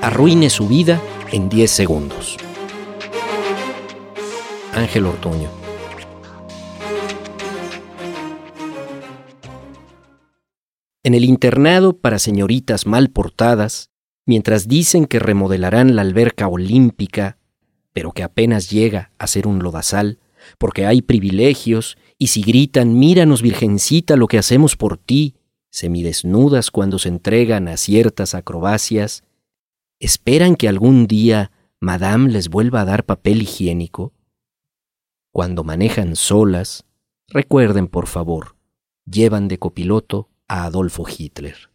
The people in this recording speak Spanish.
arruine su vida en 10 segundos. Ángel Ortuño. En el internado para señoritas mal portadas, mientras dicen que remodelarán la alberca olímpica, pero que apenas llega a ser un lodazal, porque hay privilegios, y si gritan, míranos, virgencita, lo que hacemos por ti, semidesnudas cuando se entregan a ciertas acrobacias, ¿esperan que algún día Madame les vuelva a dar papel higiénico? Cuando manejan solas, recuerden, por favor, llevan de copiloto a Adolfo Hitler.